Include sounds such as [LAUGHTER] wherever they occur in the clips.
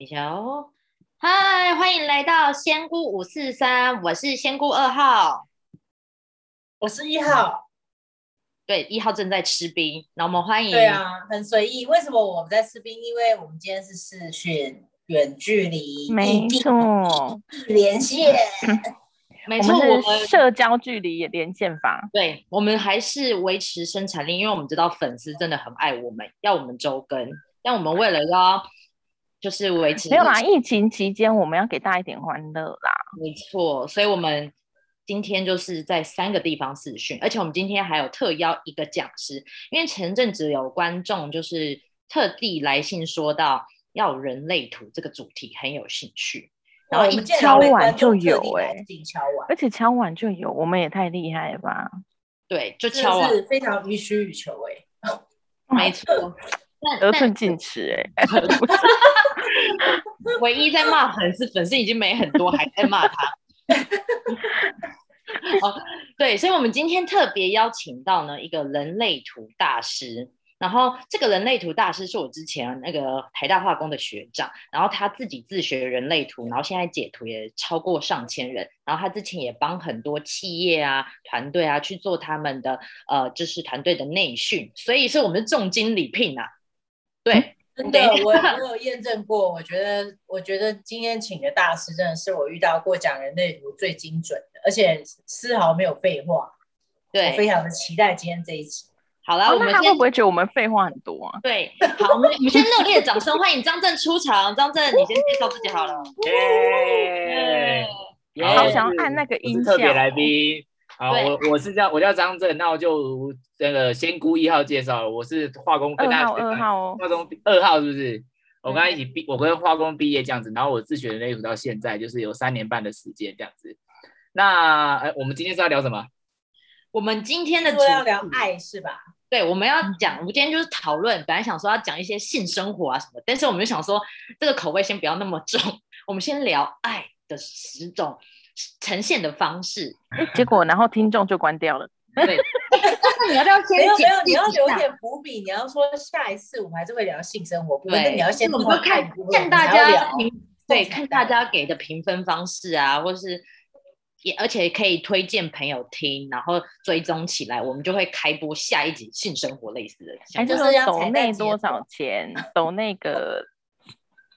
李乔，嗨，欢迎来到仙姑五四三，我是仙姑二号，我是一号。对，一号正在吃冰，那我们欢迎。对啊，很随意。为什么我们在吃冰？因为我们今天是视讯远距离，[COUGHS] 没错，连线。没错，我们社交距离连线法。对，我们还是维持生产力，因为我们知道粉丝真的很爱我们，要我们周更。但我们为了要就是维持，没有啦，疫情期间我们要给大家一点欢乐啦。没错，所以我们今天就是在三个地方试训，而且我们今天还有特邀一个讲师，因为前阵子有观众就是特地来信说到要人类图这个主题很有兴趣。然后一敲碗就有哎，敲碗，而且敲碗就有，我们也太厉害了吧？对，就敲碗，非常予取予求哎，没错，得寸进尺哎。唯一在骂粉丝，粉丝已经没很多，还在骂他。哦，对，所以我们今天特别邀请到呢一个人类图大师。然后这个人类图大师是我之前那个台大化工的学长，然后他自己自学人类图，然后现在解图也超过上千人，然后他之前也帮很多企业啊、团队啊去做他们的呃，就是团队的内训，所以是我们重金礼聘啊。对，真的，[LAUGHS] 我我有验证过，我觉得我觉得今天请的大师真的是我遇到过讲人类图最精准的，而且丝毫没有废话。对，非常的期待今天这一集。好了，我们会不会觉得我们废话很多啊？对，好，我们我们先热烈的掌声欢迎张震出场。张震，你先介绍自己好了。耶！好想要按那个音效。特别来宾，好，我我是叫我叫张震，那我就那个仙姑一号介绍，我是化工二号二号化工二号是不是？我跟他一起毕，我跟化工毕业这样子，然后我自学的那组到现在就是有三年半的时间这样子。那哎，我们今天是要聊什么？我们今天的主要聊爱是吧？对，我们要讲，我们今天就是讨论。本来想说要讲一些性生活啊什么，但是我们就想说这个口味先不要那么重，我们先聊爱的十种呈现的方式。[LAUGHS] 结果然后听众就关掉了。对，那 [LAUGHS] 你要不要先？没有没有，你要留点伏笔。你要说下一次我们还是会聊性生活，对，你要先看看大家评，对，看大家给的评分方式啊，或是。也而且可以推荐朋友听，然后追踪起来，我们就会开播下一集性生活类似的。还就是要抖内多少钱？抖那个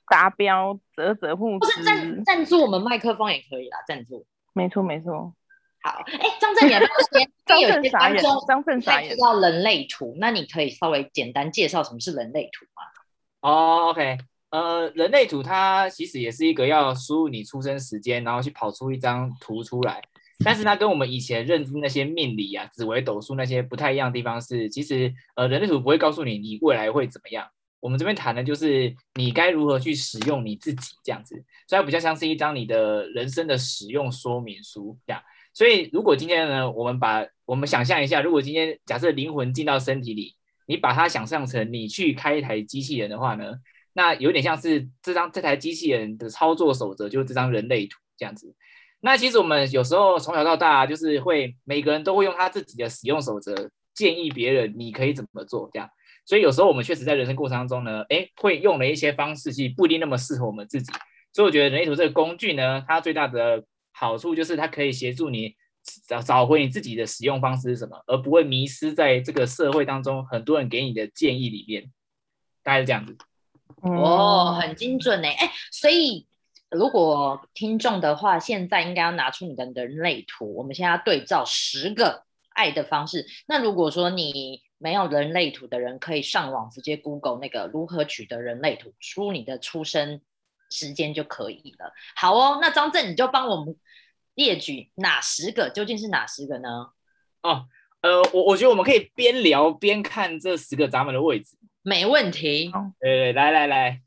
达标泽泽互不是赞赞助我们麦克风也可以啦，赞助。没错没错。好，哎，张正，你要不要先？张正啥眼？张正啥眼？知道人类图，那你可以稍微简单介绍什么是人类图吗？哦，OK。呃，人类图它其实也是一个要输入你出生时间，然后去跑出一张图出来。但是它跟我们以前认知那些命理啊、紫微斗数那些不太一样的地方是，其实呃，人类图不会告诉你你未来会怎么样。我们这边谈的就是你该如何去使用你自己这样子，所以比较像是一张你的人生的使用说明书这样。所以如果今天呢，我们把我们想象一下，如果今天假设灵魂进到身体里，你把它想象成你去开一台机器人的话呢？那有点像是这张这台机器人的操作守则，就是这张人类图这样子。那其实我们有时候从小到大，就是会每个人都会用他自己的使用守则建议别人你可以怎么做这样。所以有时候我们确实在人生过程当中呢，哎，会用了一些方式，其实不一定那么适合我们自己。所以我觉得人类图这个工具呢，它最大的好处就是它可以协助你找找回你自己的使用方式是什么，而不会迷失在这个社会当中很多人给你的建议里面。大概是这样子。哦，很精准呢，哎，所以如果听众的话，现在应该要拿出你的人类图，我们现在要对照十个爱的方式。那如果说你没有人类图的人，可以上网直接 Google 那个如何取得人类图，输入你的出生时间就可以了。好哦，那张正你就帮我们列举哪十个，究竟是哪十个呢？哦，呃，我我觉得我们可以边聊边看这十个闸门的位置。没问题，呃，来来来，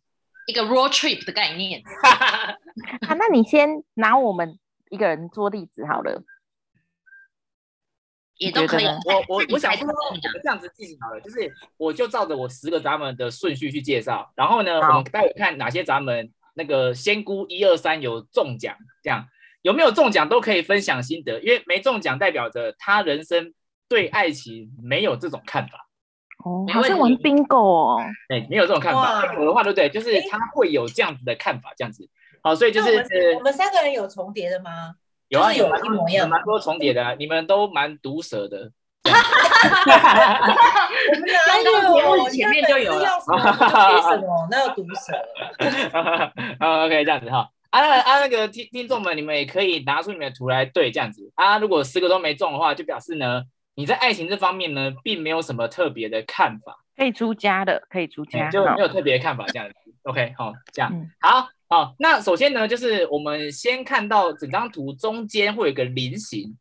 一个 road trip 的概念。啊，那你先拿我们一个人做例子好了，也都可以。我我我想说，这样子进行好了，就是我就照着我十个闸门的顺序去介绍，然后呢，我们待会看哪些闸门那个仙姑一二三有中奖，这样有没有中奖都可以分享心得，因为没中奖代表着他人生对爱情没有这种看法。哦，好像玩题 bingo 哦。哎，没有这种看法。哇有的话，对不对？就是他会有这样子的看法，这样子。好，所以就是我们三个人有重叠的吗？有啊，有蛮一模一样有蛮多重叠的啊，你们都蛮毒舌的。我们哪刚刚节目有？前面就有了那有毒舌。啊，OK，这样子哈。啊那啊，那个听听众们，你们也可以拿出你们的图来对，这样子啊。如果十个都没中的话，就表示呢，你在爱情这方面呢，并没有什么特别的看法，可以出家的，可以出家，就没有特别的看法，这样子。OK，好，这样嗯好好。那首先呢，就是我们先看到整张图中间会有个菱形，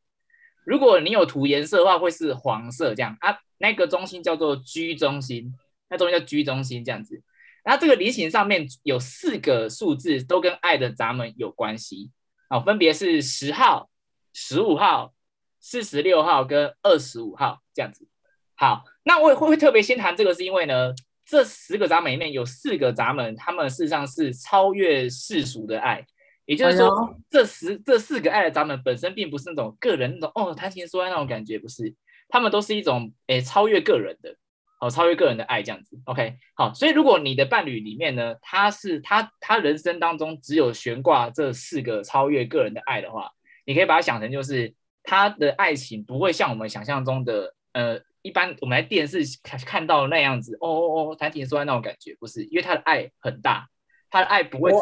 如果你有涂颜色的话，会是黄色这样啊。那个中心叫做居中心，那中间叫居中心这样子。然后这个菱形上面有四个数字，都跟爱的闸门有关系啊，分别是十号、十五号、四十六号跟二十五号这样子。好，那我也会会特别先谈这个，是因为呢，这十个闸门里面有四个闸门，他们事实上是超越世俗的爱，也就是说，哎这十这四个爱的闸门本身并不是那种个人那种哦谈情说爱那种感觉，不是，他们都是一种诶超越个人的。哦，超越个人的爱这样子，OK，好，所以如果你的伴侣里面呢，他是他他人生当中只有悬挂这四个超越个人的爱的话，你可以把它想成就是他的爱情不会像我们想象中的，呃，一般我们在电视看看到的那样子，哦哦哦，谈情说爱那种感觉，不是，因为他的爱很大，他的爱不会只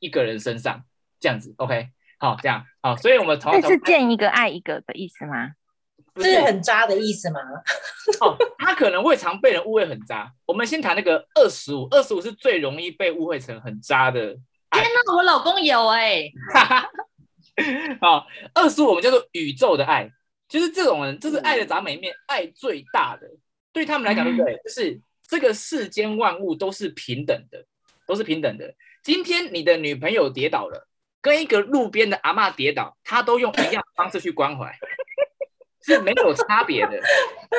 一个人身上这样子，OK，好，这样好，所以我们从那是见一个爱一个的意思吗？是很渣的意思吗？哦，他可能会常被人误会很渣。我们先谈那个二十五，二十五是最容易被误会成很渣的。天哪，我老公有哎、[LAUGHS] 好，二十五我们叫做宇宙的爱，就是这种人，就是爱的闸门里面爱最大的。对他们来讲，对不对？就是这个世间万物都是平等的，都是平等的。今天你的女朋友跌倒了，跟一个路边的阿嬷跌倒，他都用一样的方式去关怀，是没有差别的，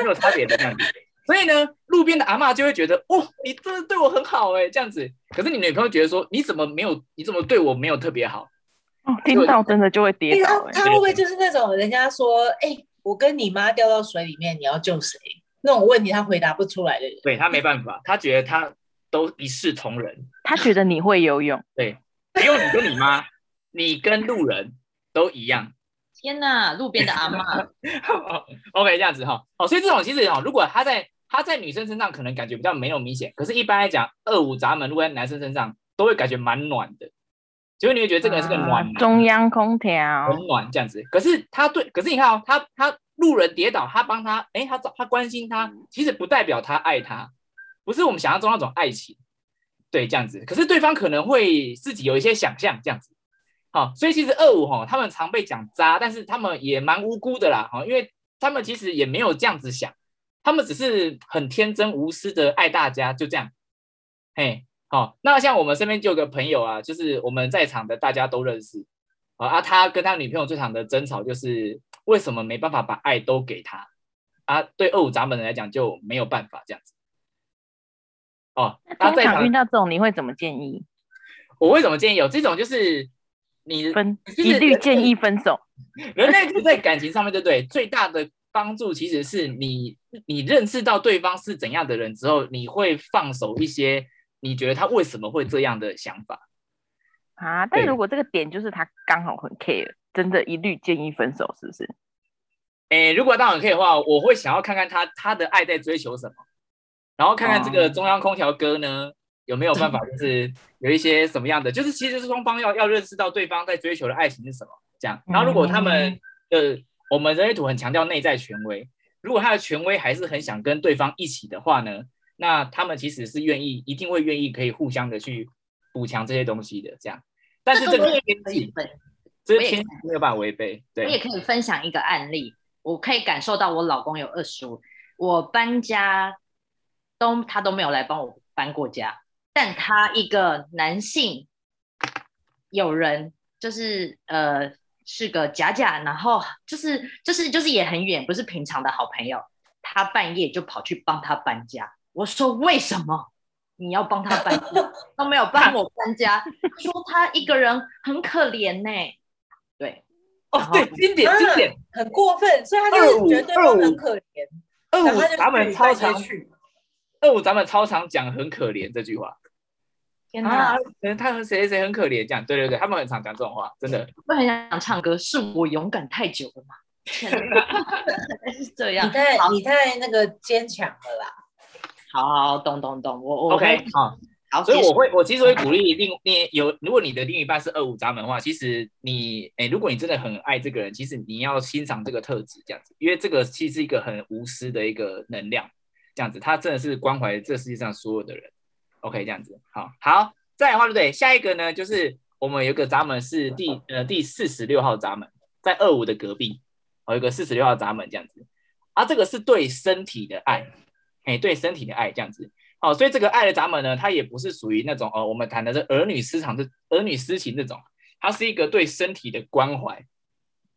没有差别的这样子。所以呢，路边的阿嬷就会觉得，哦，你真的对我很好哎，这样子。可是你女朋友觉得说，你怎么没有，你怎么对我没有特别好？哦，听到真的就会跌他倒哎、他会不会就是那种人家说，哎、我跟你妈掉到水里面，你要救谁？那种问题他回答不出来的人。对他没办法，他觉得他都一视同仁，他觉得你会游泳，对，只有你跟你妈，你跟路人都一样。天哪，路边的阿嬷，[LAUGHS] OK，这样子哈，哦，所以这种其实哈，如果他在他在女生身上可能感觉比较没有明显，可是一般来讲，二五闸门如果在男生身上都会感觉蛮暖的，就是你会觉得这个人是个暖男，啊中央空调很暖这样子。可是他对，可是你看哦，他他路人跌倒，他帮他，哎，他找他关心他，其实不代表他爱他，不是我们想象中那种爱情，对，这样子。可是对方可能会自己有一些想象，这样子。好，所以其实二五哈，他们常被讲渣，但是他们也蛮无辜的啦，哈，因为他们其实也没有这样子想，他们只是很天真无私的爱大家，就这样。嘿，好，那像我们身边就有个朋友啊，就是我们在场的大家都认识，啊，啊他跟他女朋友最常的争吵就是为什么没办法把爱都给他啊？对二五闸门人来讲就没有办法这样子。哦，那在场常遇到这种，你会怎么建议？我为什么建议有这种就是你分就是一律建议分手。人类图在感情上面，对不对？最大的帮助其实是你，你认识到对方是怎样的人之后，你会放手一些你觉得他为什么会这样的想法。啊，但对如果这个点就是他刚好很 care，真的一律建议分手，是不是？诶，如果当然可以的话，我会想要看看他他的爱在追求什么，然后看看这个哦中央空调哥呢有没有办法，就是有一些什么样的，就是其实是双方要要认识到对方在追求的爱情是什么，这样。然后如果他们的我们人类图很强调内在权威，如果他的权威还是很想跟对方一起的话呢，那他们其实是愿意，一定会愿意可以互相的去补强这些东西的，这样。但是这个天气，可以分，这我也是天气没有办法违背，对我也，可以分享一个案例，我可以感受到我老公有二十五，我搬家都他都没有来帮我搬过家，但他一个男性友人就是呃是个假假，然后就是就是就是也很远，不是平常的好朋友，他半夜就跑去帮他搬家，我说为什么？你要帮他搬家，都没有帮我搬家，他说他一个人很可怜呢、对，哦，对，经典经典。很过分，所以他就是觉得对方很可怜。二五咱们去超常，去二五咱们超常讲很可怜这句话天啊哪，，可能他和谁谁谁很可怜这样，对对对，他们很常讲这种话，真的。我很想唱歌，是我勇敢太久了吗？[LAUGHS] [LAUGHS] 是这样你，太你太那个坚强了啦。好好懂懂懂，我我 OK 好，好，所以我会，我其实会鼓励另另有，如果你的另一半是二五闸门的话，其实你，哎，如果你真的很爱这个人，其实你要欣赏这个特质，这样子，因为这个其实是一个很无私的一个能量，这样子，他真的是关怀这世界上所有的人。OK，这样子，好，好，再来的话，对不对？下一个呢，就是我们有一个闸门是第呃第四十六号闸门，在二五的隔壁，哦，有一个四十六号闸门这样子，啊，这个是对身体的爱，哎，对身体的爱这样子。哦，所以这个爱的闸门呢，它也不是属于那种哦，我们谈的是儿女私藏的儿女私情这种，它是一个对身体的关怀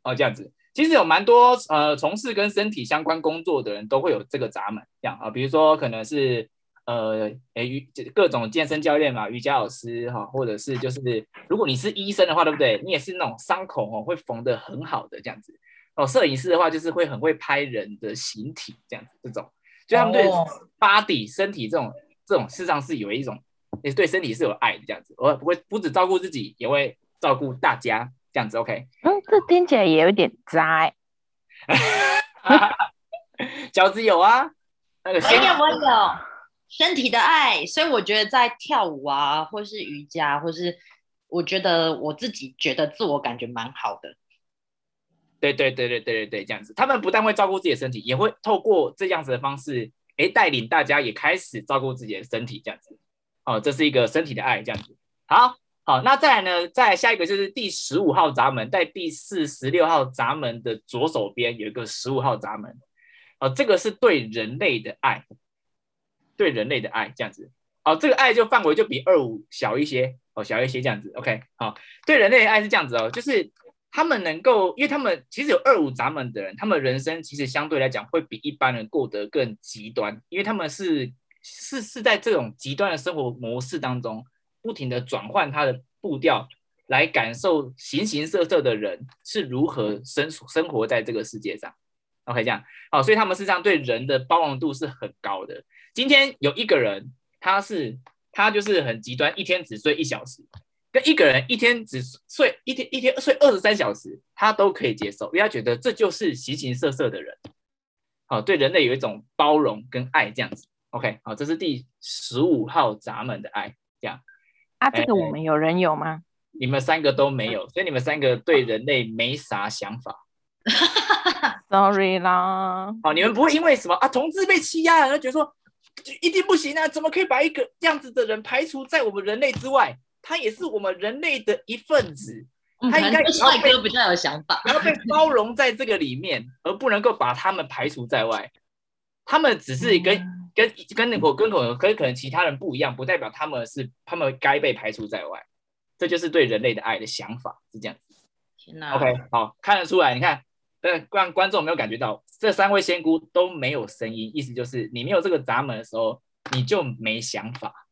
哦，这样子。其实有蛮多呃从事跟身体相关工作的人都会有这个闸门，这样啊，比如说可能是呃诶瑜各种健身教练嘛，瑜伽老师哈、或者是就是如果你是医生的话，对不对？你也是那种伤口哦会缝得很好的这样子哦。摄影师的话就是会很会拍人的形体这样子，这种就他们对哦 body 身体这种这种事实上是有一种也是对身体是有爱的这样子，我不会不只照顾自己，也会照顾大家这样子。OK，嗯，这听起来也有点渣欸。[LAUGHS] 饺子有啊，那个我有我有身体的爱，所以我觉得在跳舞啊，或是瑜伽，或是我觉得我自己觉得自我感觉蛮好的。对对对对对对对，这样子，他们不但会照顾自己的身体，也会透过这样子的方式，哎，带领大家也开始照顾自己的身体，这样子。哦，这是一个身体的爱，这样子。好，好，那再来呢？再来下一个就是第十五号闸门，在第四十六号闸门的左手边有一个十五号闸门。哦，这个是对人类的爱，对人类的爱，这样子。哦，这个爱就范围就比二五小一些，哦，小一些这样子。OK，好，对人类的爱是这样子哦，就是他们能够，因为他们其实有二五闸门的人，他们人生其实相对来讲会比一般人过得更极端，因为他们是是是在这种极端的生活模式当中，不停的转换他的步调，来感受形形色色的人是如何生生活在这个世界上。OK，这样好，所以他们事实上对人的包容度是很高的。今天有一个人，他是他就是很极端，一天只睡一小时，跟一个人一天只睡一天一天睡二十三小时，他都可以接受，因为他觉得这就是形形色色的人。好，对人类有一种包容跟爱，这样子。OK，好，这是第十五号闸门的爱，这样啊，这个我们有人有吗？你们三个都没有，所以你们三个对人类没啥想法。[LAUGHS] Sorry 啦，好，你们不会因为什么啊，同志被欺压了，就觉得说就一定不行啊，怎么可以把一个这样子的人排除在我们人类之外？他也是我们人类的一份子，嗯，他应该帅哥比较有想法。然后被包容在这个里面，[LAUGHS] 而不能够把他们排除在外。他们只是跟、跟跟那我跟可跟可能其他人不一样，不代表他们是他们该被排除在外。这就是对人类的爱的想法，是这样子。天哪 OK，好，看得出来，你看，呃，让观众有没有感觉到这三位仙姑都没有声音，意思就是你没有这个闸门的时候，你就没想法。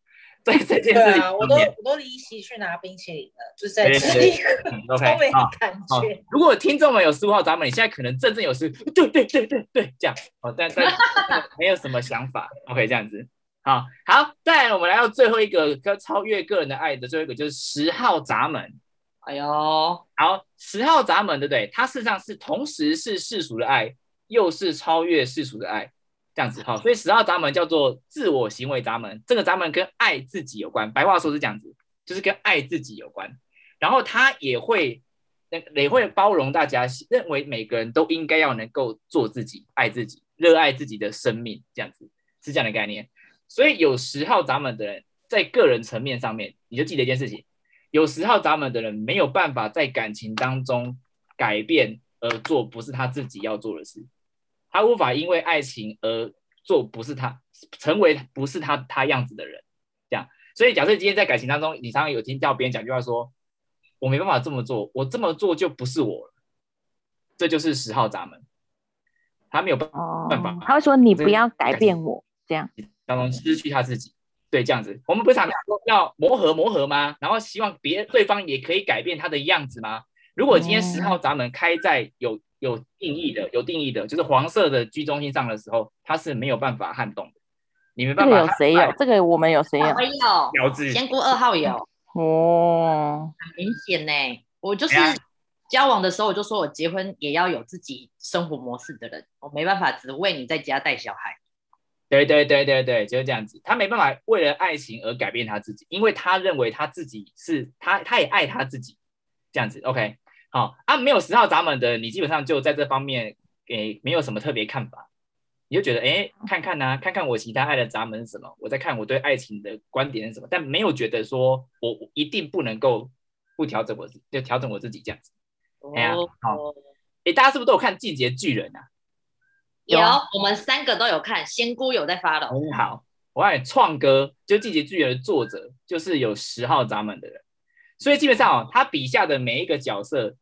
[LAUGHS] 在这件事情啊，我都，我都离席去拿冰淇淋了，就是在对对吃一个嗯 [LAUGHS] 都没好。感觉。，如果听众们有十五号闸门，你现在可能振振有词，对对对对对，这样哦，但但 [LAUGHS] 没有什么想法，OK，这样子，好好，再来我们来到最后一个要超越个人的爱的最后一个就是十号闸门，哎呦，好，十号闸门对不对？它事实上是同时是世俗的爱，又是超越世俗的爱，这样子哈，所以十号闸门叫做自我行为闸门，这个闸门跟爱自己有关，白话说是这样子，就是跟爱自己有关，然后他也会那也会包容大家，认为每个人都应该要能够做自己，爱自己，热爱自己的生命，这样子是这样的概念。所以有十号闸门的人，在个人层面上面，你就记得一件事情。有十号闸门的人没有办法在感情当中改变而做不是他自己要做的事，他无法因为爱情而做不是他成为不是他他样子的人，这样。所以假设今天在感情当中，你常常有听到别人讲句话说：“我没办法这么做，我这么做就不是我了。”这就是十号闸门，他没有办法哦办法，他会说你不要改变我，这样当中失去他自己。对，这样子，我们不是常常说要磨合磨合吗？然后希望别对方也可以改变他的样子吗？如果今天十号闸门开在有有定义的，有定义的，就是黄色的居中心上的时候，它是没有办法撼动的，你没这个办法撼。有谁有？这个我们有谁有我？有，标志？仙姑二号有，哦，很明显呢。我就是交往的时候，我就说我结婚也要有自己生活模式的人，我没办法只为你在家带小孩。对对对对对，就是这样子。他没办法为了爱情而改变他自己，因为他认为他自己是他，他也爱他自己，这样子。OK，好啊，没有十号闸门的，你基本上就在这方面诶没有什么特别看法，你就觉得诶看看呐、看看我其他爱的闸门是什么，我在看我对爱情的观点是什么，但没有觉得说我我一定不能够不调整我自己，就调整我自己这样子。哎呀哦好诶，大家是不是都有看《进阶巨人》啊？有我们三个都有看，仙姑有在发了。很好，我爱你，创哥就《进阶巨人》的作者就是有十号闸门的人，所以基本上哦，他笔下的每一个角色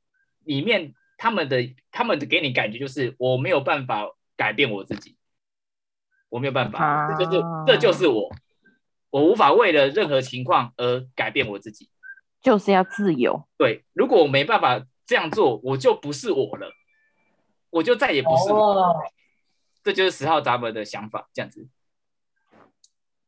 里面，他们的他们的给你感觉就是我没有办法改变我自己，我没有办法，啊这就是这就是我，我无法为了任何情况而改变我自己。就是要自由。对，如果我没办法这样做，我就不是我了，我就再也不是我。哦，这就是十号闸门的想法，这样子。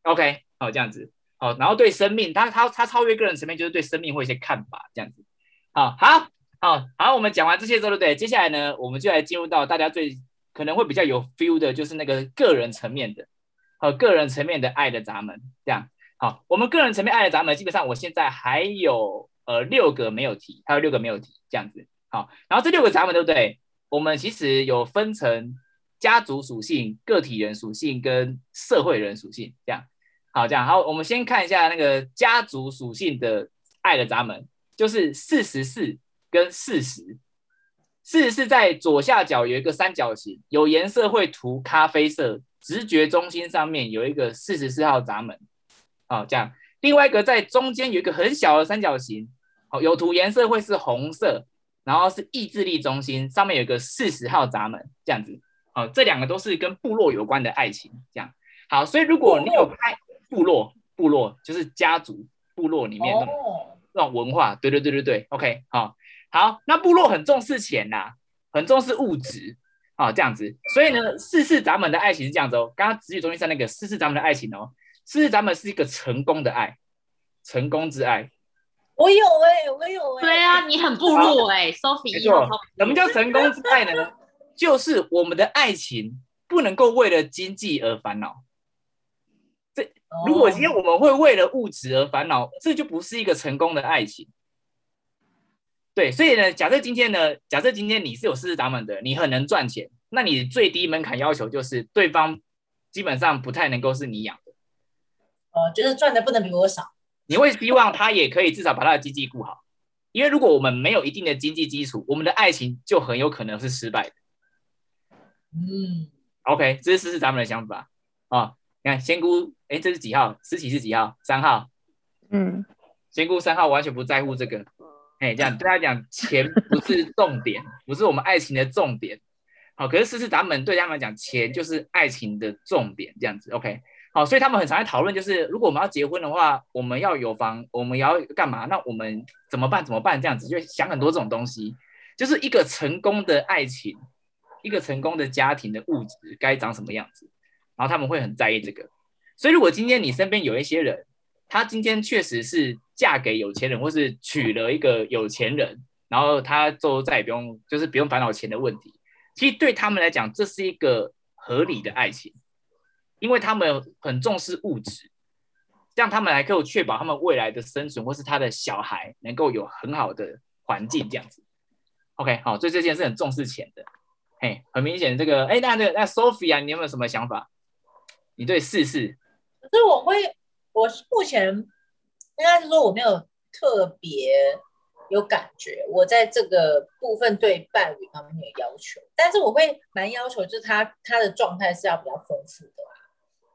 OK，好，这样子，好，然后对生命，他他他超越个人层面，就是对生命会有一些看法，这样子。好，好，好，好，我们讲完这些之后，对不对？接下来呢，我们就来进入到大家最可能会比较有 feel 的，就是那个个人层面的，和个人层面的爱的闸门，这样。好，我们个人层面爱的闸门，基本上我现在还有呃六个没有提，还有六个没有提，这样子。好，然后这六个闸门，对不对？我们其实有分成家族属性、个体人属性跟社会人属性，这样。好，这样好，我们先看一下那个家族属性的爱的闸门，就是四十四跟四十。四十四在左下角有一个三角形，有颜色会涂咖啡色，直觉中心上面有一个四十四号闸门。好，这样。另外一个在中间有一个很小的三角形，好，有涂颜色会是红色，然后是意志力中心，上面有一个四十号闸门，这样子。好，这两个都是跟部落有关的爱情，这样。好，所以如果你有拍部落，部落就是家族部落里面那种哦，那种文化，对对对对对，OK，好，好，那部落很重视钱呐、很重视物质，啊这样子，所以呢，四世咱们的爱情是这样子哦，刚刚子女中心上那个四世咱们的爱情哦，四世咱们是一个成功的爱，成功之爱，我有哎，我有哎，对啊，你很部落哎，Sophie 没错什么叫成功之爱呢？[LAUGHS] 就是我们的爱情不能够为了经济而烦恼。哦如果今天我们会为了物质而烦恼，这就不是一个成功的爱情。对，所以呢，假设今天呢，假设今天你是有四十闸门的，你很能赚钱，那你最低门槛要求就是对方基本上不太能够是你养的，呃，觉得赚的不能比我少，你会希望他也可以至少把他的经济顾好，因为如果我们没有一定的经济基础，我们的爱情就很有可能是失败的。嗯，OK，这是四十闸门的想法啊。你看仙姑，哎，这是几号？思琪是几号？三号。嗯，仙姑三号完全不在乎这个，哎，这样对他讲，钱不是重点，不是我们爱情的重点。好，可是四四闸门对他们来讲，钱就是爱情的重点，这样子。OK，好，所以他们很常在讨论，就是如果我们要结婚的话，我们要有房，我们要干嘛？那我们怎么办？怎么办？这样子就会想很多这种东西，就是一个成功的爱情，一个成功的家庭的物质该长什么样子，然后他们会很在意这个。所以如果今天你身边有一些人，她今天确实是嫁给有钱人，或是娶了一个有钱人，然后她就再也不用就是不用烦恼钱的问题。其实对他们来讲，这是一个合理的爱情，因为他们很重视物质，这样他们还可以确保他们未来的生存，或是他的小孩能够有很好的环境，这样子。OK，好，所以这件事很重视钱的。嘿，很明显，这个哎，那那那 Sophia，你有没有什么想法？你对四四可是我会，我目前应该是说我没有特别有感觉，我在这个部分对伴侣方面有要求，但是我会蛮要求，就是他他的状态是要比较丰富的啦，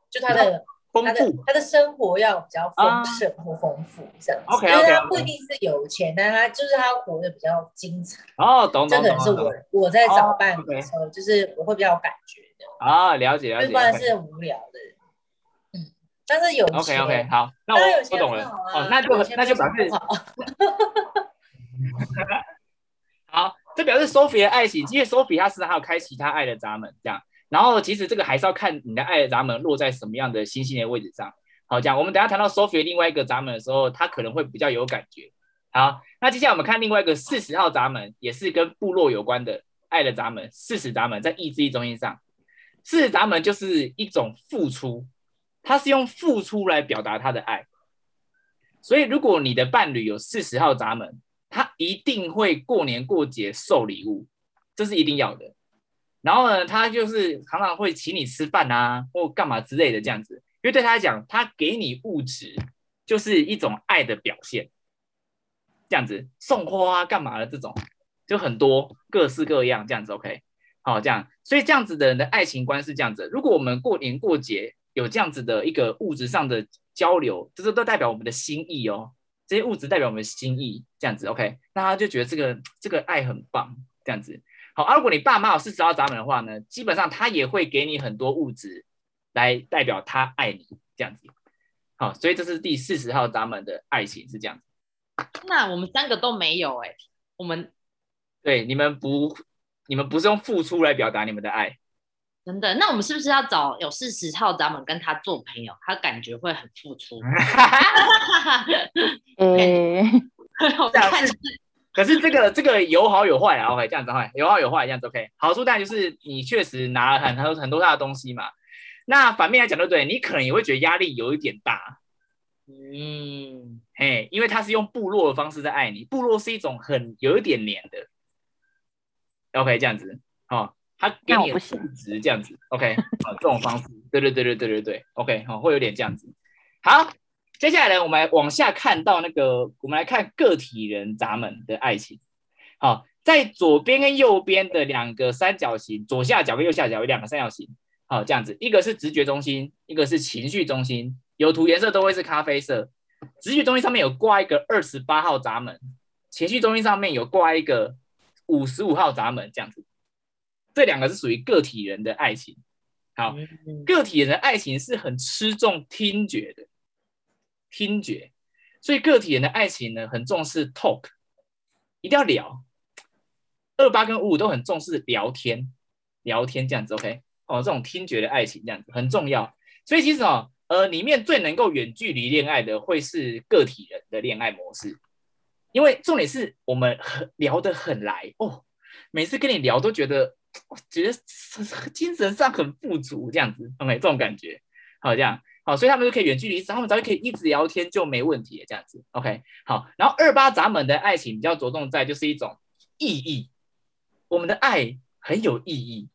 就他的丰他的他的生活要比较啊丰盛或丰富这样子，OK，因为 OK，他 OK 不一定是有钱，但他就是他活得比较精彩，哦，懂这懂懂懂可能是我我在找哦伴侣的时候，就是我会比较有感觉的，啊，了解了解是很无聊的，嗯，但是有 OK OK，好，那我不懂了哦，那就那就表示好 [LAUGHS] 好，这表示 Sophie 的爱情，因为 Sophie 她实际上还有开其他爱的闸门，这样。然后其实这个还是要看你的爱的闸门落在什么样的星星的位置上。好，这样我们等下谈到 Sophie 另外一个闸门的时候，他可能会比较有感觉。好，那接下来我们看另外一个四十号闸门，也是跟部落有关的爱的闸门。四十闸门在意志力中心上，四十闸门就是一种付出，他是用付出来表达他的爱。所以如果你的伴侣有四十号闸门，他一定会过年过节送礼物，这是一定要的。然后呢，他就是常常会请你吃饭啊，或干嘛之类的这样子。因为对他来讲，他给你物质就是一种爱的表现，这样子送花啊干嘛的这种就很多各式各样这样子。OK，好，这样，所以这样子的人的爱情观是这样子。如果我们过年过节有这样子的一个物质上的交流，这是都代表我们的心意哦。这些物质代表我们的心意，这样子。OK，那他就觉得这个这个爱很棒，这样子。好，而如果你爸妈有四十号闸门的话呢，基本上他也会给你很多物质。来代表他爱你这样子，好，所以这是第四十号闸门的爱情是这样子。那我们三个都没有哎，我们对你们不，你们不是用付出来表达你们的爱，真的？那我们是不是要找有四十号闸门跟他做朋友，他感觉会很付出？[LAUGHS] [LAUGHS] 嗯，[LAUGHS] 可是这个这个有好有坏啊，OK，这样子哈，有好有坏这样子 OK。好处当然就是你确实拿了很很多很多他的东西嘛。那反面来讲，对不对？你可能也会觉得压力有一点大，嗯，嘿，因为他是用部落的方式在爱你，部落是一种很有一点黏的，OK，这样子，哦，他给你数值这样子，OK，好，这种方式，对对对对对对对，OK，好，会有点这样子。好，接下来呢，我们来往下看到那个，我们来看个体人闸门的爱情。好，在左边跟右边的两个三角形，左下角跟右下角有两个三角形。好，这样子，一个是直觉中心，一个是情绪中心，有图颜色都会是咖啡色。直觉中心上面有挂一个二十八号闸门，情绪中心上面有挂一个五十五号闸门，这样子。这两个是属于个体人的爱情。好，个体人的爱情是很吃重听觉的，听觉，所以个体人的爱情呢，很重视 talk，一定要聊。二八跟五五都很重视聊天，聊天这样子，OK。哦，这种听觉的爱情这样子很重要，所以其实哦，呃，里面最能够远距离恋爱的会是个体人的恋爱模式，因为重点是我们很聊得很来哦，每次跟你聊都觉得 [TSK] 觉得精神上很富足这样子，OK，这种感觉，好这样，好，所以他们就可以远距离，他们早就可以一直聊天就没问题这样子，OK，好，然后二八闸门的爱情比较着重在就是一种意义，我们的爱很有意义。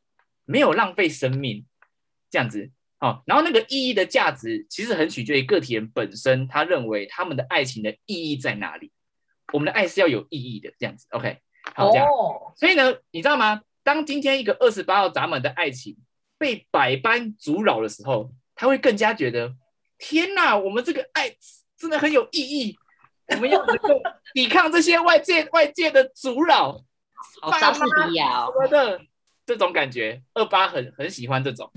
没有浪费生命，这样子哦。然后那个意义的价值，其实很取决于个体人本身，他认为他们的爱情的意义在哪里。我们的爱是要有意义的，这样子。OK，好，这样。所以呢，你知道吗？当今天一个二十八号闸门的爱情被百般阻扰的时候，他会更加觉得，天哪，我们这个爱真的很有意义。我们要能够抵抗这些外界外界的阻扰，好莎士比亚什么的。这种感觉，二八很很喜欢这种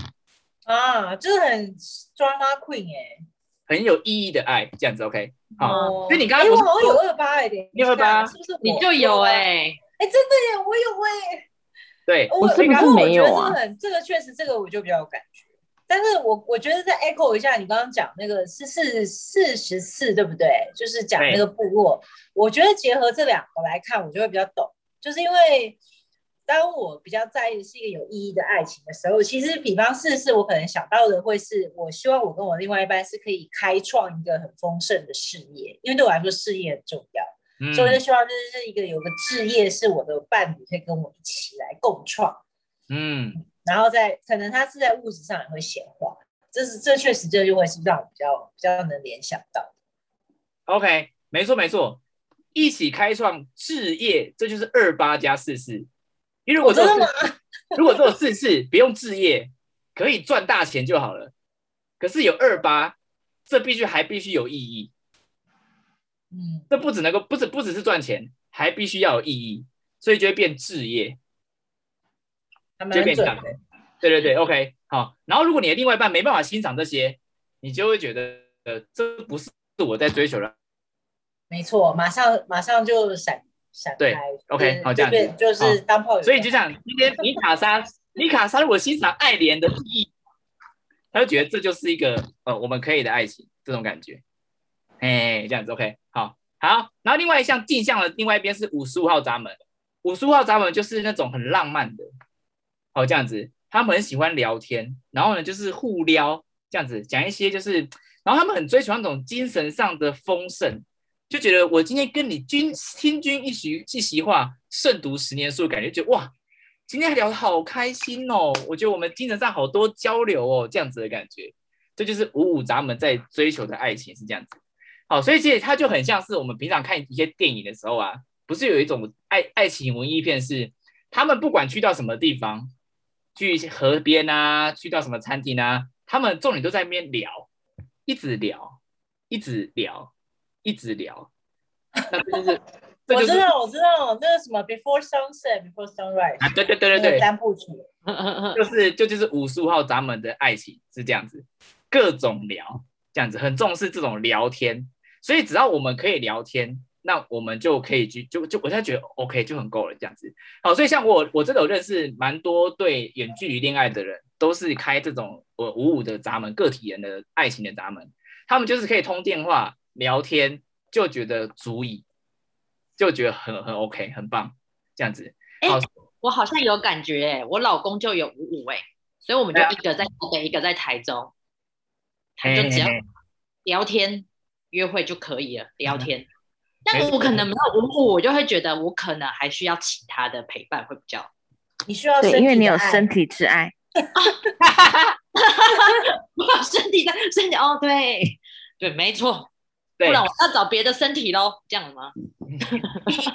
啊，就是很 drama queen 哎，很有意义的爱，这样子 OK 好。所以你刚刚我好像有二八哎，你有二八是不是？你就有哎，哎，真的耶，我有哎。对，我是不是没有啊？这个确实，这个我就比较有感觉。但是我我觉得再 echo 一下，你刚刚讲那个是四四十四，对不对？就是讲那个部落，我觉得结合这两个来看，我就会比较懂，就是因为。当我比较在意是一个有意义的爱情的时候，其实比方试试，我可能想到的会是，我希望我跟我另外一半是可以开创一个很丰盛的事业，因为对我来说事业很重要，嗯。所以就希望就是一个有个置业是我的伴侣可以跟我一起来共创，嗯，然后在可能他是在物质上也会显化，这是这确实这就会是让我比较比较能联想到。OK，没错没错，一起开创置业，这就是二八加四四。因为如果做 [LAUGHS] 如果做四次不用置业，可以赚大钱就好了。可是有二八，这必须还必须有意义。嗯，这不只能够不只不只是赚钱，还必须要有意义，所以就会变置业，就变这样。对对对，OK，好。然后如果你的另外一半没办法欣赏这些，你就会觉得呃，这不是我在追求的。没错，马上马上就闪。对。OK，好这样子变就是当炮友。所以就像今天米卡莎，米卡莎如果欣赏爱莲的意义，他就觉得这就是一个呃我们可以的爱情这种感觉，哎，这样子 OK，好好。然后另外一项镜像的另外一边是五十五号闸门，五十五号闸门就是那种很浪漫的，哦这样子，他们很喜欢聊天，然后呢就是互撩这样子，讲一些就是，然后他们很追求那种精神上的丰盛。就觉得我今天跟你君听君一席一席话，胜读十年书，感觉就哇，今天聊得好开心哦！我觉得我们精神上好多交流哦，这样子的感觉，这就是五五闸门在追求的爱情是这样子。好，所以其实它就很像是我们平常看一些电影的时候啊，不是有一种爱爱情文艺片是，他们不管去到什么地方，去河边啊，去到什么餐厅啊，他们重点都在那边聊，一直聊，一直聊。一直聊，那这就是，这就是我知道，我知道，那个什么 Before Sunset, Before Sunrise，啊，对对对对对，三部曲，就是就就是五十五号闸门的爱情是这样子，各种聊这样子，很重视这种聊天，所以只要我们可以聊天，那我们就可以去就就我现在觉得 OK 就很够了这样子。好，所以像我我真的有认识蛮多对远距离恋爱的人，都是开这种呃五五的闸门，个体人的爱情的闸门，他们就是可以通电话。聊天就觉得足以，就觉得很很 OK，很棒，这样子。哎、欸，我好像有感觉哎、欸，我老公就有五五哎，所以我们就一个在台北，一个在台中，他就只要聊天约会就可以了，聊天。但我可能没有五五，我就会觉得我可能还需要其他的陪伴会比较。你需要对，因为你有身体之爱。[LAUGHS] [LAUGHS] 我有身体的身体哦，对对，没错。不然我要找别的身体喽，这样吗？[LAUGHS]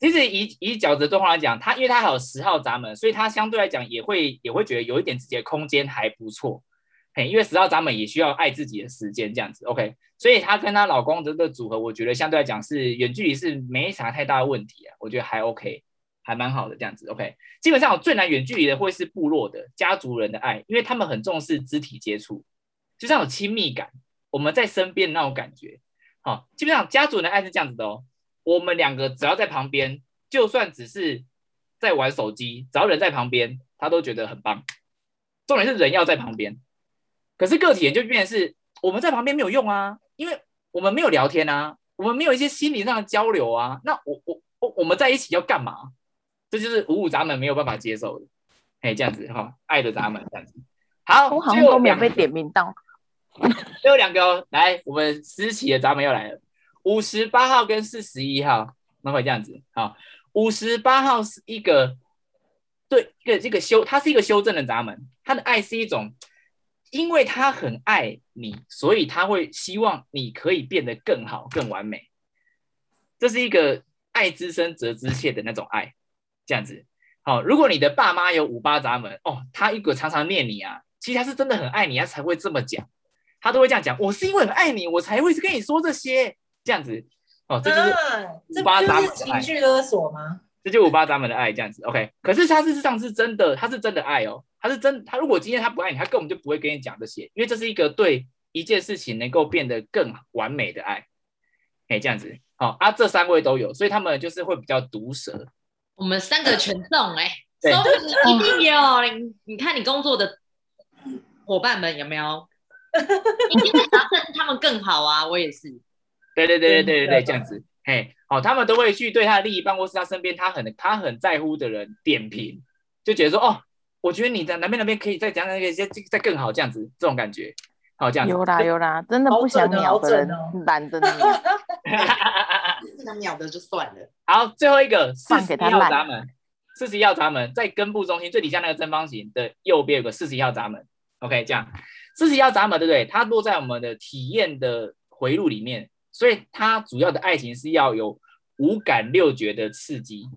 其实以以饺子的状况来讲，它因为它还有十号闸门，所以它相对来讲也会也会觉得有一点自己的空间还不错。嘿，因为十号闸门也需要爱自己的时间这样子。OK，所以她跟她老公的这个组合，我觉得相对来讲是远距离是没啥太大的问题啊，我觉得还 OK，还蛮好的这样子。OK，基本上我最难远距离的会是部落的家族人的爱，因为他们很重视肢体接触，就像有亲密感。我们在身边那种感觉，好、哦，基本上家族人的爱是这样子的哦。我们两个只要在旁边，就算只是在玩手机，只要人在旁边，他都觉得很棒。重点是人要在旁边，可是个体人就变成是我们在旁边没有用啊，因为我们没有聊天啊，我们没有一些心理上的交流啊。那我我我我们在一起要干嘛？这就是五五闸门没有办法接受的。哎，这样子哈、哦，爱的闸门这样子。好，我好像都没有被点名到。[LAUGHS] 最后两个哦，来，我们私企的闸门又来了，五十八号跟四十一号，那会这样子。好，五十八号是一个对一个这个修，它是一个修正的闸门，它的爱是一种，因为他很爱你，所以他会希望你可以变得更好、更完美。这是一个爱之深责之切的那种爱，这样子。好，如果你的爸妈有五八闸门哦，他一个常常念你啊，其实他是真的很爱你，他才会这么讲。他都会这样讲，我是因为很爱你，我才会跟你说这些，这样子哦，这就是五八闸门情绪勒索吗？这就五八闸门的爱，这样子，OK。可是他事实上是真的，他是真的爱哦，他是真，他如果今天他不爱你，他根本就不会跟你讲这些，因为这是一个对一件事情能够变得更完美的爱，哎，这样子，好、哦、啊，这三位都有，所以他们就是会比较毒舌。我们三个全中哎、欸，所以一定有你，你看你工作的伙伴们有没有？[LAUGHS] 想要他们更好啊！我也是。对对对对对对对，这样子，嘿，好，他们都会去对他的另一半或是他身边他很他很在乎的人点评，就觉得说，哦，我觉得你在哪边哪边可以再讲那个再再更好，这样子，这种感觉，好，这样子。有啦有啦，真的不想秒的人懒得秒，不想秒 [LAUGHS] 的就算了。好，最后一个四十一号闸门，四十一号闸门在根部中心最底下那个正方形的右边有个四十一号闸门，OK，这样。四十一号闸门，对不对？它落在我们的体验的回路里面，所以它主要的爱情是要有五感六觉的刺激，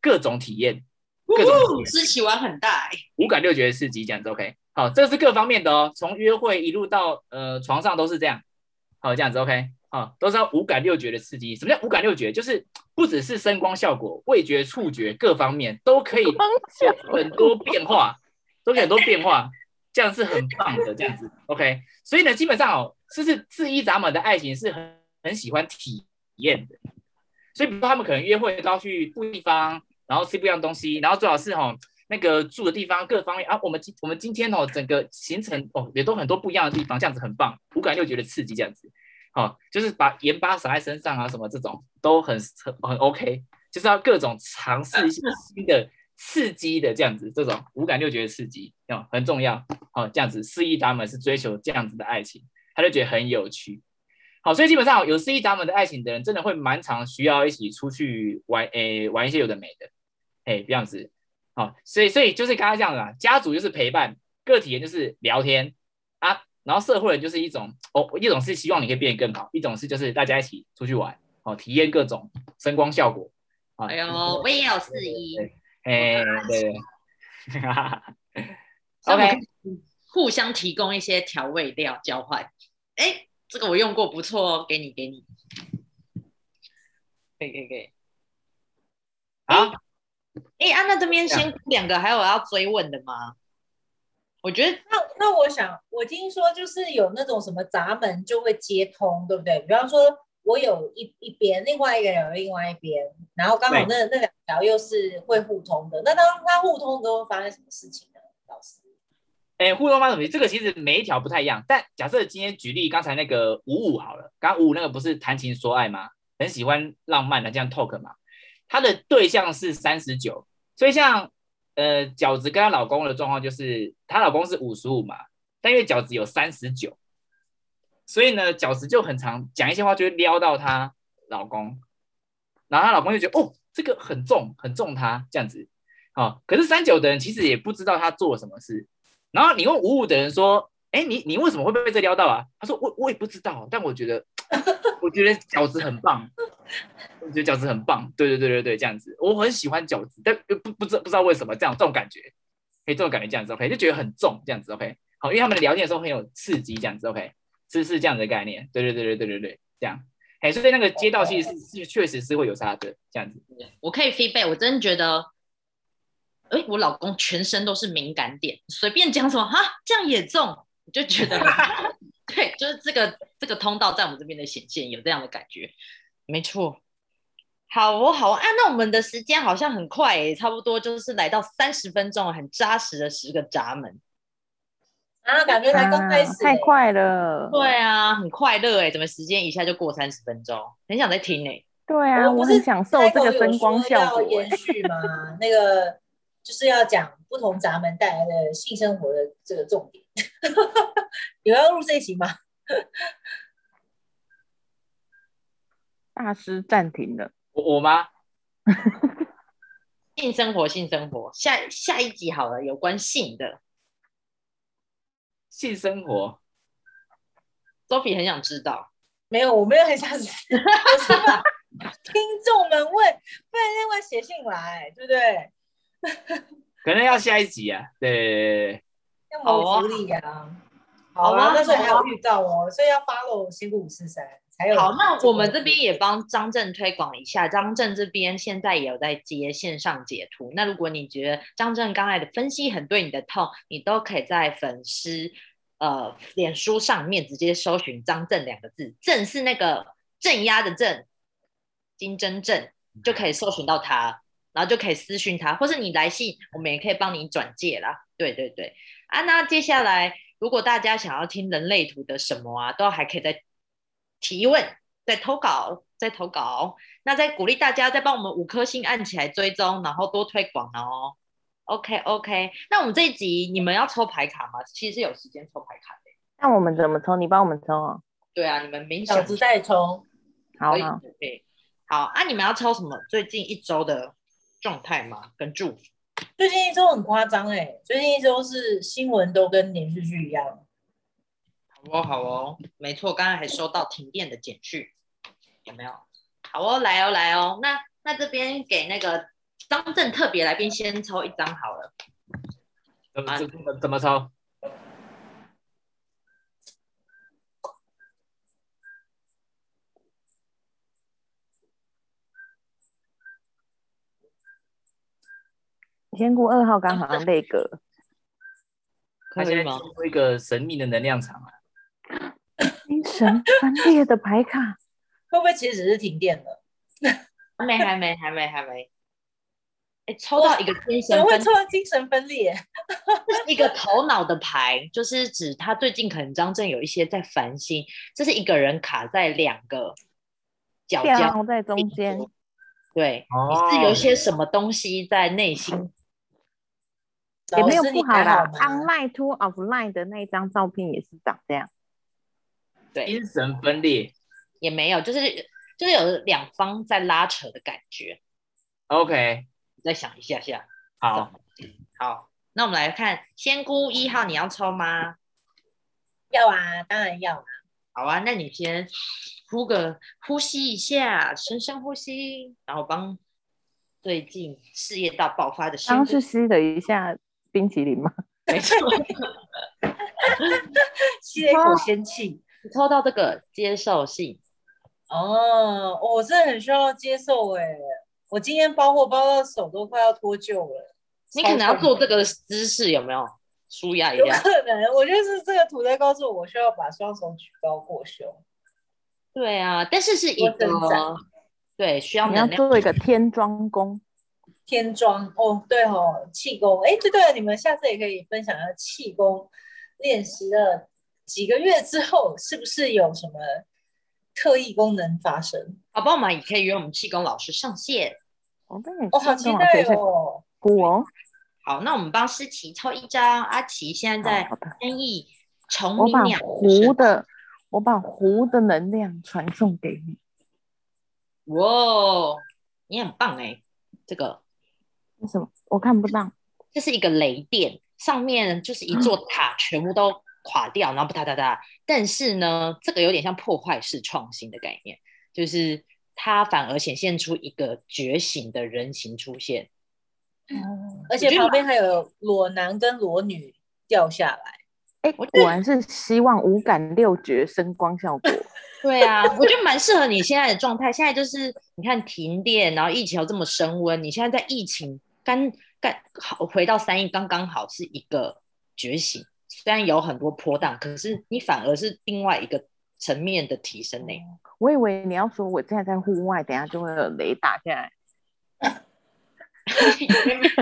各种体验，各种体验。吃起玩很大、欸，五感六觉的刺激，这样子 OK。好，这是各方面的哦，从约会一路到呃床上都是这样。好，这样子 OK。好，都是要五感六觉的刺激。什么叫五感六觉？就是不只是声光效果，味觉、触觉各方面都可以有很多变化，都可以很多变化。这样是很棒的，这样子，OK。所以呢，基本上哦，是是四一闸门的爱情是很很喜欢体验的，所以比如说他们可能约会都要去不地方，然后吃不一样东西，然后最好是哈那个住的地方各方面啊，我们今我们今天哦整个行程哦也都很多不一样的地方，这样子很棒，五感又觉得刺激这样子，哦就是把盐巴撒在身上啊什么这种都很很很 OK，就是要各种尝试一些新的刺激的这样子，这种五感六觉的刺激哦很重要，哦这样子四一达们是追求这样子的爱情，他就觉得很有趣。好，所以基本上有四一闸门的爱情的人，真的会蛮常需要一起出去玩，诶，玩一些有的没的，诶，这样子。好，所以所以就是刚刚这样的，家族就是陪伴，个体人就是聊天啊，然后社会人就是一种，哦，一种是希望你可以变得更好，一种是就是大家一起出去玩，哦，体验各种声光效果。哎呦，我也有四一，哎 [LAUGHS] [LAUGHS] 对，OK，互相提供一些调味料交换，哎。这个我用过，不错哦，给你，给你，可以，可以，可以。好，哎，安娜这边先两个，还有要追问的吗？我觉得，那那我想，我听说就是有那种什么闸门就会接通，对不对？比方说，我有一一边，另外一个人有另外一边，然后刚好那那两条又是会互通的，那当它互通之后发生什么事情呢？老师？哎，互动方式这个其实每一条不太一样，但假设今天举例刚才那个五五好了，刚刚五五那个不是谈情说爱吗？很喜欢浪漫的这样 talk 嘛，他的对象是三十九，所以像呃饺子跟她老公的状况就是，她老公是五十五嘛，但因为饺子有三十九，所以呢饺子就很常讲一些话就会撩到她老公，然后她老公就觉得哦这个很重很重她这样子，好，可是三九的人其实也不知道他做了什么事。然后你问五五的人说：“哎，你你为什么会被这撩到啊？”他说：“我我也不知道，但我觉得 [LAUGHS] 我觉得饺子很棒，我觉得饺子很棒。对对对对对，这样子我很喜欢饺子，但不不知不知道为什么这样这种感觉，可以这种感觉这样子 OK，就觉得很重这样子 OK。好，因为他们聊天的时候很有刺激，这样子 OK，是是这样的概念。对对对对对对对，这样。哎，所以那个街道其实是是确实是会有差的这样子。我可以 feedback，我真的觉得。哎，我老公全身都是敏感点，随便讲什么哈，这样也中，我就觉得，[LAUGHS] 对，就是这个这个通道在我们这边的显现，有这样的感觉，没错。好哦，好啊，那我们的时间好像很快诶，差不多就是来到三十分钟，很扎实的十个闸门啊，感觉才刚开始，太快了。对啊，很快乐哎，怎么时间一下就过三十分钟？很想再听哎。对啊，我很享受这个声光效果。延续吗？[LAUGHS] 那个。就是要讲不同闸门带来的性生活的这个重点，[LAUGHS] 有要录这一集吗？[LAUGHS] 大师暂停了，我我吗？性生活，性生活，下下一集好了，有关性的性生活，Sophie 很想知道，没有，我没有很想知道，听众们问，不然另外写信来，对不对？可能要下一集啊，对，要谋福利啊。好啊，那时候还有预告哦，所以要 follow 新五四三才有。好，那我们这边也帮张震推广一下，张震这边现在也有在接线上解图。那如果你觉得张震刚才的分析很对你的痛，你都可以在粉丝呃脸书上面直接搜寻张震两个字，震是那个镇压的镇，金针镇就可以搜寻到他。然后就可以私讯他，或是你来信，我们也可以帮你转介啦。对对对，啊，那接下来如果大家想要听人类图的什么啊，都还可以再提问、在投稿、在投稿。那再鼓励大家再帮我们五颗星按起来追踪，然后多推广哦。OK OK，那我们这一集你们要抽牌卡吗？其实有时间抽牌卡的。那我们怎么抽？你帮我们抽啊？对啊，你们冥想再抽。好好好啊，你们要抽什么？最近一周的。状态吗？跟祝福？最近一周很夸张哎，最近一周是新闻都跟连续剧一样。好哦，好哦，没错，刚刚还收到停电的简讯，有没有？好哦，来哦，来哦，那那这边给那个张正特别来宾先抽一张好了。怎么怎么怎么抽？仙姑二号刚好那个，他现在进入一个神秘的能量场啊！精神分裂 [LAUGHS] 的牌卡，会不会其实只是停电了？还没，还没，还没，还没。哎，抽到一个精怎么会神分抽到精神分裂？一个头脑的牌，就是指他最近可能张震有一些在烦心，这是一个人卡在两个角角，掉在中间，对，哦你是有一些什么东西在内心，也没有不好啦。Online to offline 的那一张照片也是长这样。对，精神分裂。也没有，就是就是有两方在拉扯的感觉。OK，再想一下下，好，好，那我们来看仙姑一号，你要抽吗？要啊，当然要啊。好啊，那你先呼个呼吸一下，深深呼吸，然后帮最近事业大爆发的仙姑刚刚是吸了一下冰淇淋吗？没错，[LAUGHS] 吸了一口仙气。你抽到这个接受性，哦，我真的很需要接受哎、我今天包货包到手都快要脱臼了。你可能要做这个姿势，有没有？舒压一有下。可能，我就是这个图在告诉我，我需要把双手举高过胸。对啊，但是是一个对需要你要做一个天庄功，天庄哦，对哦，气功，哎，对对，你们下次也可以分享一下气功练习了几个月之后，是不是有什么特异功能发生？宝宝们也可以约我们气功老师上线。我哦，好期待哦！好，那我们帮诗琪抽一张。阿奇现在在好的，翻译从我把你鸟湖的，我把湖的能量传送给你。哇，你很棒哎！这个为什么？我看不到。这是一个雷电，上面就是一座塔，全部都垮掉，然后哒哒哒。但是呢，这个有点像破坏式创新的概念，就是它反而显现出一个觉醒的人形出现。而且旁边还有裸男跟裸女掉下来。哎，我果然是希望五感六觉声光效果。[LAUGHS] 对啊，我觉得蛮适合你现在的状态。现在就是你看停电，然后疫情又这么升温，你现在在疫情刚刚好回到三亿，刚刚好是一个觉醒。虽然有很多波荡，可是你反而是另外一个层面的提升呢。我以为你要说我现在在户外，等下就会有雷打下来，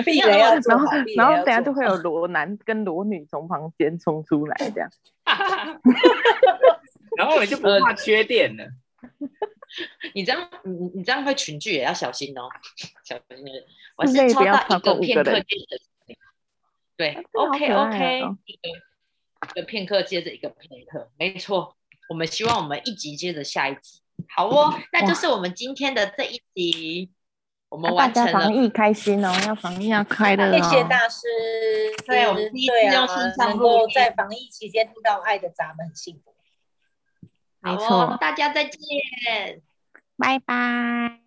避雷要然后然后等下就会有裸男跟裸女从旁边冲出来，这样。[LAUGHS] 然后我就不怕缺电了。[LAUGHS] 你这样，你你你这样会群聚也要小心哦，小心。我是累抽到一不要超过个片刻五个人接着，对，OK OK，哦一个一个片刻接着一个片刻，没错。我们希望我们一集接着下一集，好哦，那就是我们今天的这一集，我们啊大家完成了防疫开心哦，要防疫要快乐哦。谢谢大师。对我们第一次对啊用线上能够在防疫期间听到爱的咱们很幸福。好没哦错，大家再见。拜拜。